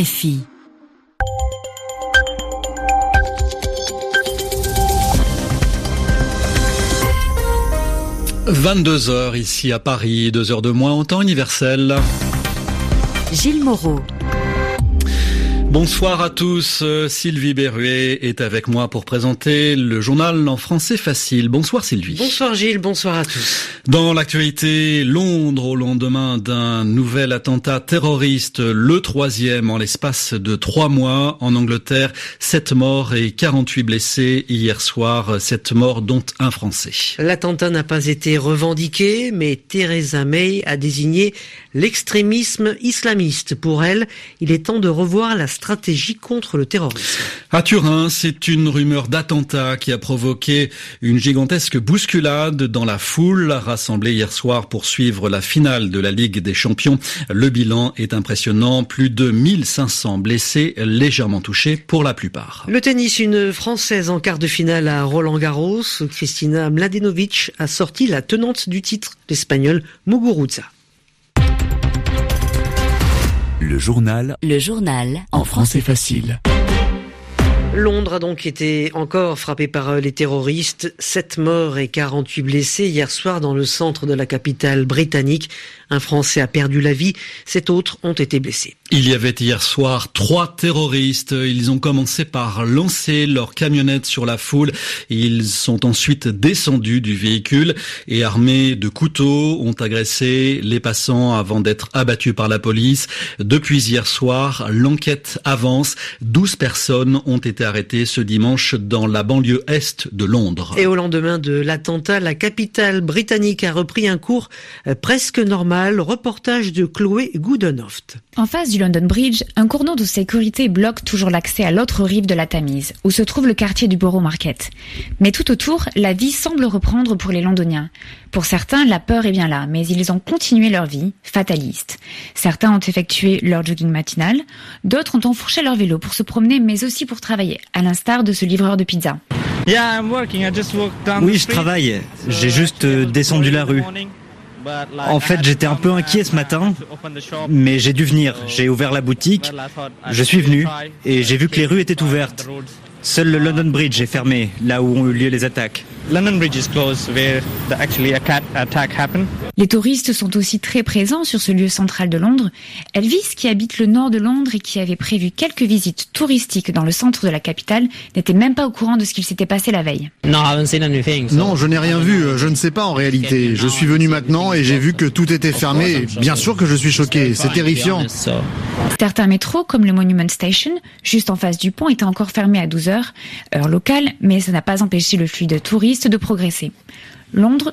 RFI. « 22 heures ici à Paris, 2 heures de moins en temps universel. Gilles Moreau. Bonsoir à tous. Euh, Sylvie Berruet est avec moi pour présenter le journal en français facile. Bonsoir Sylvie. Bonsoir Gilles, bonsoir à tous. Dans l'actualité, Londres au lendemain d'un nouvel attentat terroriste, le troisième en l'espace de trois mois. En Angleterre, sept morts et 48 blessés hier soir, sept morts dont un Français. L'attentat n'a pas été revendiqué, mais Theresa May a désigné l'extrémisme islamiste. Pour elle, il est temps de revoir la stratégie contre le terrorisme. À Turin, c'est une rumeur d'attentat qui a provoqué une gigantesque bousculade dans la foule rassemblée hier soir pour suivre la finale de la Ligue des Champions. Le bilan est impressionnant, plus de 1500 blessés, légèrement touchés pour la plupart. Le tennis, une Française en quart de finale à Roland Garros, Kristina Mladenovic a sorti la tenante du titre, l'Espagnol Muguruza. Le journal. Le journal. En français facile. Londres a donc été encore frappé par euh, les terroristes. Sept morts et 48 blessés hier soir dans le centre de la capitale britannique. Un Français a perdu la vie, sept autres ont été blessés. Il y avait hier soir trois terroristes. Ils ont commencé par lancer leur camionnette sur la foule. Ils sont ensuite descendus du véhicule et armés de couteaux ont agressé les passants avant d'être abattus par la police. Depuis hier soir, l'enquête avance. Douze personnes ont été arrêtées ce dimanche dans la banlieue est de Londres. Et au lendemain de l'attentat, la capitale britannique a repris un cours euh, presque normal reportage de Chloé Goodenhoft. En face du London Bridge, un cordon de sécurité bloque toujours l'accès à l'autre rive de la Tamise, où se trouve le quartier du Borough Market. Mais tout autour, la vie semble reprendre pour les Londoniens. Pour certains, la peur est bien là, mais ils ont continué leur vie, fataliste. Certains ont effectué leur jogging matinal, d'autres ont enfourché leur vélo pour se promener, mais aussi pour travailler, à l'instar de ce livreur de pizza. Oui, je travaille. J'ai juste euh, descendu la rue. En fait, j'étais un peu inquiet ce matin, mais j'ai dû venir. J'ai ouvert la boutique, je suis venu et j'ai vu que les rues étaient ouvertes. Seul le London Bridge est fermé, là où ont eu lieu les attaques. Les touristes sont aussi très présents sur ce lieu central de Londres. Elvis, qui habite le nord de Londres et qui avait prévu quelques visites touristiques dans le centre de la capitale, n'était même pas au courant de ce qu'il s'était passé la veille. Non, je n'ai rien vu. Je ne sais pas en réalité. Je suis venu maintenant et j'ai vu que tout était fermé. Bien sûr que je suis choqué. C'est terrifiant. Certains métros, comme le Monument Station, juste en face du pont, étaient encore fermés à 12 heures, heure locale, mais ça n'a pas empêché le flux de touristes de progresser. Londres,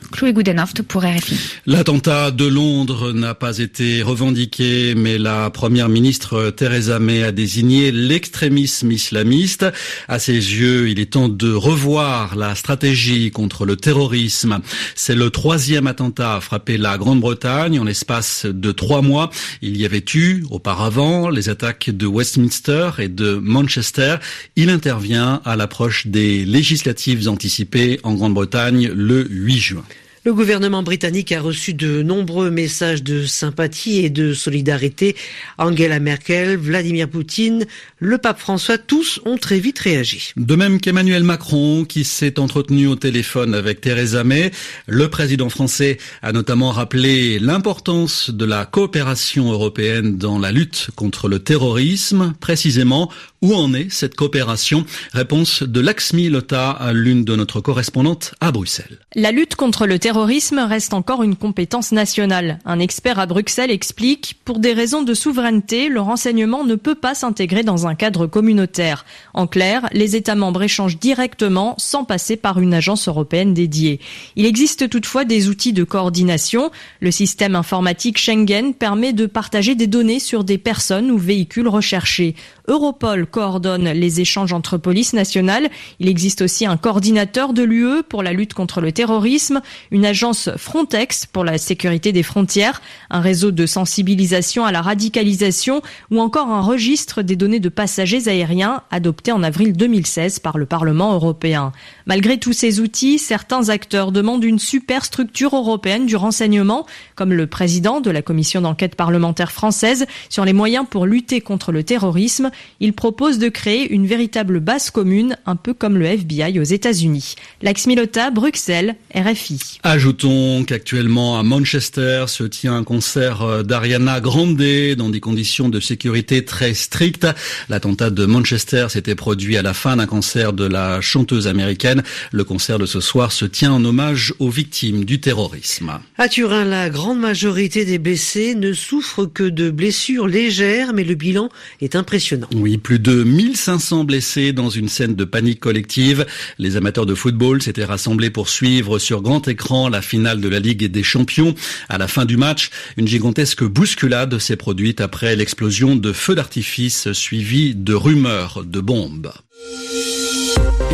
pour RFI. L'attentat de Londres n'a pas été revendiqué, mais la première ministre Theresa May a désigné l'extrémisme islamiste. À ses yeux, il est temps de revoir la stratégie contre le terrorisme. C'est le troisième attentat à frapper la Grande-Bretagne en l'espace de trois mois. Il y avait eu auparavant les attaques de Westminster et de Manchester. Il intervient à l'approche des législatives anticipées en Grande-Bretagne le 8 juin. Le gouvernement britannique a reçu de nombreux messages de sympathie et de solidarité. Angela Merkel, Vladimir Poutine, le pape François, tous ont très vite réagi. De même qu'Emmanuel Macron, qui s'est entretenu au téléphone avec Theresa May, le président français a notamment rappelé l'importance de la coopération européenne dans la lutte contre le terrorisme. Précisément, où en est cette coopération? Réponse de Laxmi Lota, l'une de notre correspondantes à Bruxelles. La lutte contre le terrorisme reste encore une compétence nationale. Un expert à Bruxelles explique, pour des raisons de souveraineté, le renseignement ne peut pas s'intégrer dans un cadre communautaire. En clair, les États membres échangent directement sans passer par une agence européenne dédiée. Il existe toutefois des outils de coordination. Le système informatique Schengen permet de partager des données sur des personnes ou véhicules recherchés. Europol coordonne les échanges entre polices nationales. Il existe aussi un coordinateur de l'UE pour la lutte contre le terrorisme. Une agence Frontex pour la sécurité des frontières, un réseau de sensibilisation à la radicalisation ou encore un registre des données de passagers aériens adopté en avril 2016 par le Parlement européen. Malgré tous ces outils, certains acteurs demandent une superstructure européenne du renseignement, comme le président de la commission d'enquête parlementaire française sur les moyens pour lutter contre le terrorisme. Il propose de créer une véritable base commune, un peu comme le FBI aux États-Unis. Lax Milota, Bruxelles, RFI. Ajoutons qu'actuellement à Manchester se tient un concert d'Ariana Grande dans des conditions de sécurité très strictes. L'attentat de Manchester s'était produit à la fin d'un concert de la chanteuse américaine. Le concert de ce soir se tient en hommage aux victimes du terrorisme. À Turin, la grande majorité des blessés ne souffrent que de blessures légères, mais le bilan est impressionnant. Oui, plus de 1500 blessés dans une scène de panique collective. Les amateurs de football s'étaient rassemblés pour suivre sur grand écran la finale de la Ligue des Champions. À la fin du match, une gigantesque bousculade s'est produite après l'explosion de feux d'artifice suivie de rumeurs de bombes.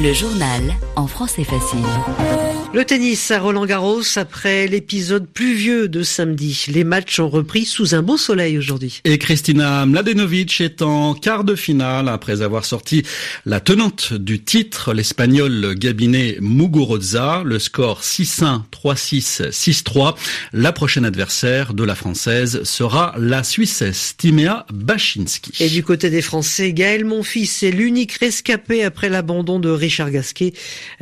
Le journal en français facile. Le tennis à Roland Garros après l'épisode pluvieux de samedi. Les matchs ont repris sous un beau soleil aujourd'hui. Et Kristina Mladenovic est en quart de finale après avoir sorti la tenante du titre, l'espagnol Gabinet Muguruza. Le score 6-1, 3-6, 6-3. La prochaine adversaire de la française sera la Suissesse Timea Bachinski. Et du côté des Français, Gaël Monfils est l'unique rescapé après l'abandon de Richard Gasquet.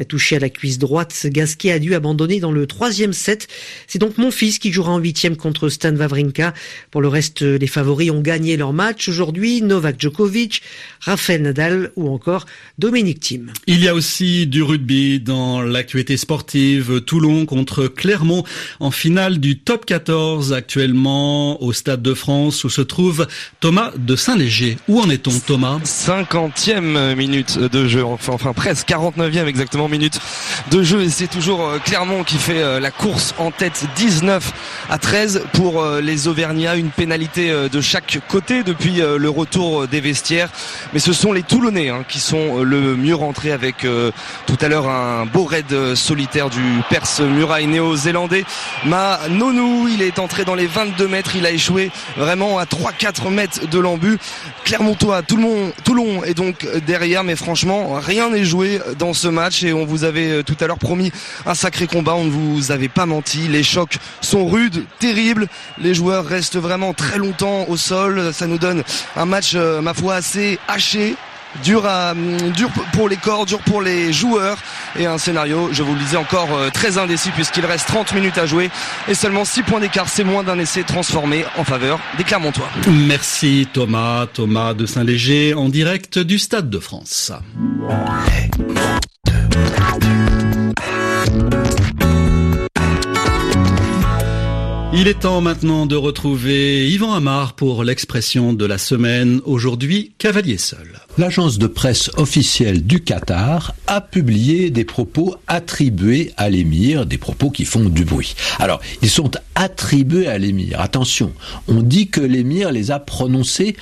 Touché à la cuisse droite, Gasquet a dû abandonner dans le troisième set. C'est donc mon fils qui jouera en huitième contre Stan Wawrinka. Pour le reste, les favoris ont gagné leur match aujourd'hui. Novak Djokovic, Rafael Nadal ou encore Dominic Thiem. Il y a aussi du rugby dans l'actualité sportive. Toulon contre Clermont en finale du top 14 actuellement au Stade de France où se trouve Thomas de Saint-Léger. Où en est-on Thomas? 50e minute de jeu, enfin, enfin presque 49e exactement minute de jeu et c'est toujours euh, Clermont qui fait euh, la course en tête 19 à 13 pour euh, les Auvergnats. Une pénalité de chaque côté depuis le retour des vestiaires. Mais ce sont les Toulonnais hein, qui sont le mieux rentrés avec tout à l'heure un beau raid solitaire du Perse Muraille néo-zélandais. Ma Nonou, il est entré dans les 22 mètres. Il a échoué vraiment à 3-4 mètres de l'embu. Clermontois, Toulon, Toulon est donc derrière, mais franchement, rien n'est joué dans ce match et on vous avait tout à l'heure promis un sacré combat, on ne vous avait pas menti. Les chocs sont rudes, terribles. Les joueurs restent vraiment très longtemps au sol. Ça nous donne un match, euh, ma foi, assez haché, dur, à, dur pour les corps, dur pour les joueurs et un scénario, je vous le disais encore euh, très indécis puisqu'il reste 30 minutes à jouer et seulement 6 points d'écart, c'est moins d'un essai transformé en faveur des Clermontois. Merci Thomas, Thomas de Saint-Léger en direct du Stade de France. Il est temps maintenant de retrouver Yvan Amar pour l'expression de la semaine, aujourd'hui cavalier seul. L'agence de presse officielle du Qatar a publié des propos attribués à l'émir, des propos qui font du bruit. Alors, ils sont attribués à l'émir. Attention, on dit que l'émir les a prononcés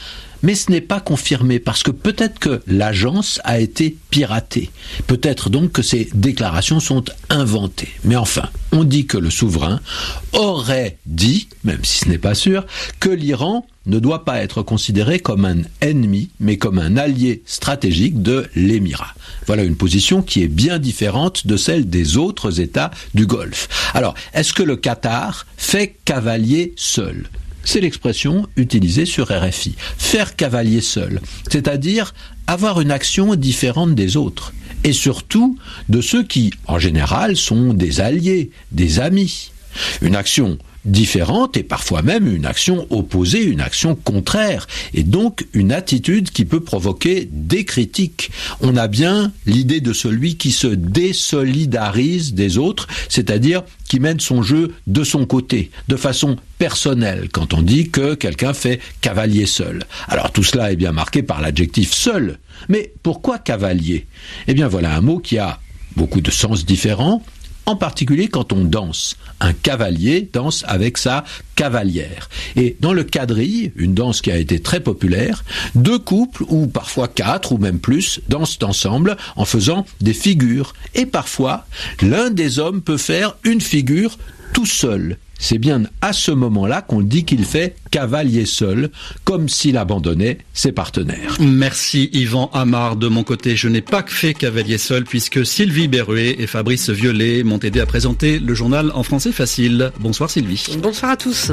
mais ce n'est pas confirmé parce que peut-être que l'agence a été piratée. Peut-être donc que ces déclarations sont inventées. Mais enfin, on dit que le souverain aurait dit, même si ce n'est pas sûr, que l'Iran ne doit pas être considéré comme un ennemi, mais comme un allié stratégique de l'Émirat. Voilà une position qui est bien différente de celle des autres États du Golfe. Alors, est-ce que le Qatar fait cavalier seul? C'est l'expression utilisée sur RFI. Faire cavalier seul, c'est-à-dire avoir une action différente des autres, et surtout de ceux qui, en général, sont des alliés, des amis. Une action différente et parfois même une action opposée, une action contraire, et donc une attitude qui peut provoquer des critiques. On a bien l'idée de celui qui se désolidarise des autres, c'est-à-dire qui mène son jeu de son côté, de façon personnelle, quand on dit que quelqu'un fait cavalier seul. Alors tout cela est bien marqué par l'adjectif seul. Mais pourquoi cavalier? Eh bien voilà un mot qui a beaucoup de sens différents en particulier quand on danse. Un cavalier danse avec sa cavalière. Et dans le quadrille, une danse qui a été très populaire, deux couples, ou parfois quatre ou même plus, dansent ensemble en faisant des figures. Et parfois, l'un des hommes peut faire une figure tout seul c'est bien à ce moment-là qu'on dit qu'il fait cavalier seul, comme s'il abandonnait ses partenaires. Merci Yvan Amar. De mon côté, je n'ai pas fait cavalier seul puisque Sylvie Berruet et Fabrice Violet m'ont aidé à présenter le journal en français facile. Bonsoir Sylvie. Bonsoir à tous.